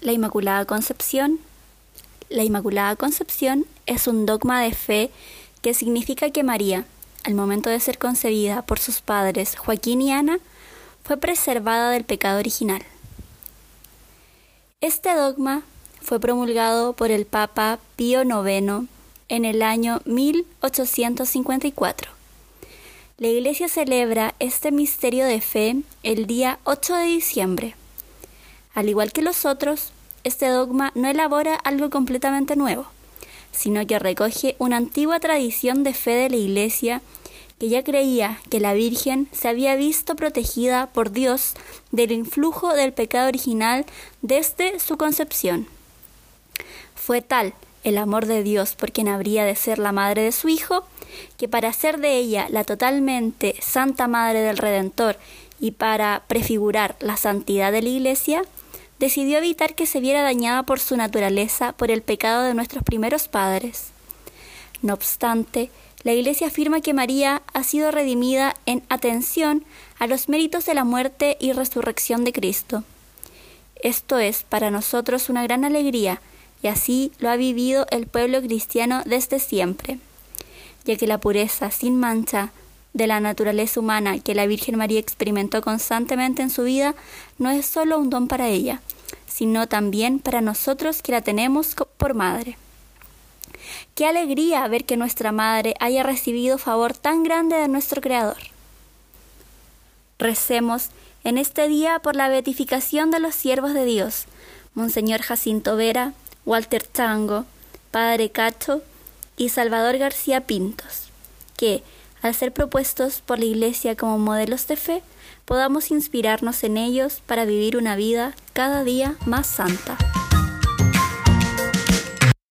la Inmaculada Concepción? La Inmaculada Concepción es un dogma de fe que significa que María, al momento de ser concebida por sus padres Joaquín y Ana, fue preservada del pecado original. Este dogma fue promulgado por el Papa Pío IX en el año 1854. La Iglesia celebra este misterio de fe el día 8 de diciembre. Al igual que los otros, este dogma no elabora algo completamente nuevo, sino que recoge una antigua tradición de fe de la Iglesia que ya creía que la Virgen se había visto protegida por Dios del influjo del pecado original desde su concepción. Fue tal el amor de Dios por quien habría de ser la madre de su Hijo, que para hacer de ella la totalmente Santa Madre del Redentor y para prefigurar la santidad de la Iglesia, decidió evitar que se viera dañada por su naturaleza por el pecado de nuestros primeros padres. No obstante, la Iglesia afirma que María ha sido redimida en atención a los méritos de la muerte y resurrección de Cristo. Esto es para nosotros una gran alegría, y así lo ha vivido el pueblo cristiano desde siempre, ya que la pureza sin mancha de la naturaleza humana que la Virgen María experimentó constantemente en su vida no es solo un don para ella, sino también para nosotros que la tenemos por madre. Qué alegría ver que nuestra Madre haya recibido favor tan grande de nuestro Creador. Recemos en este día por la beatificación de los siervos de Dios, Monseñor Jacinto Vera, Walter Tango, Padre Cacho y Salvador García Pintos, que, al ser propuestos por la Iglesia como modelos de fe, podamos inspirarnos en ellos para vivir una vida cada día más santa.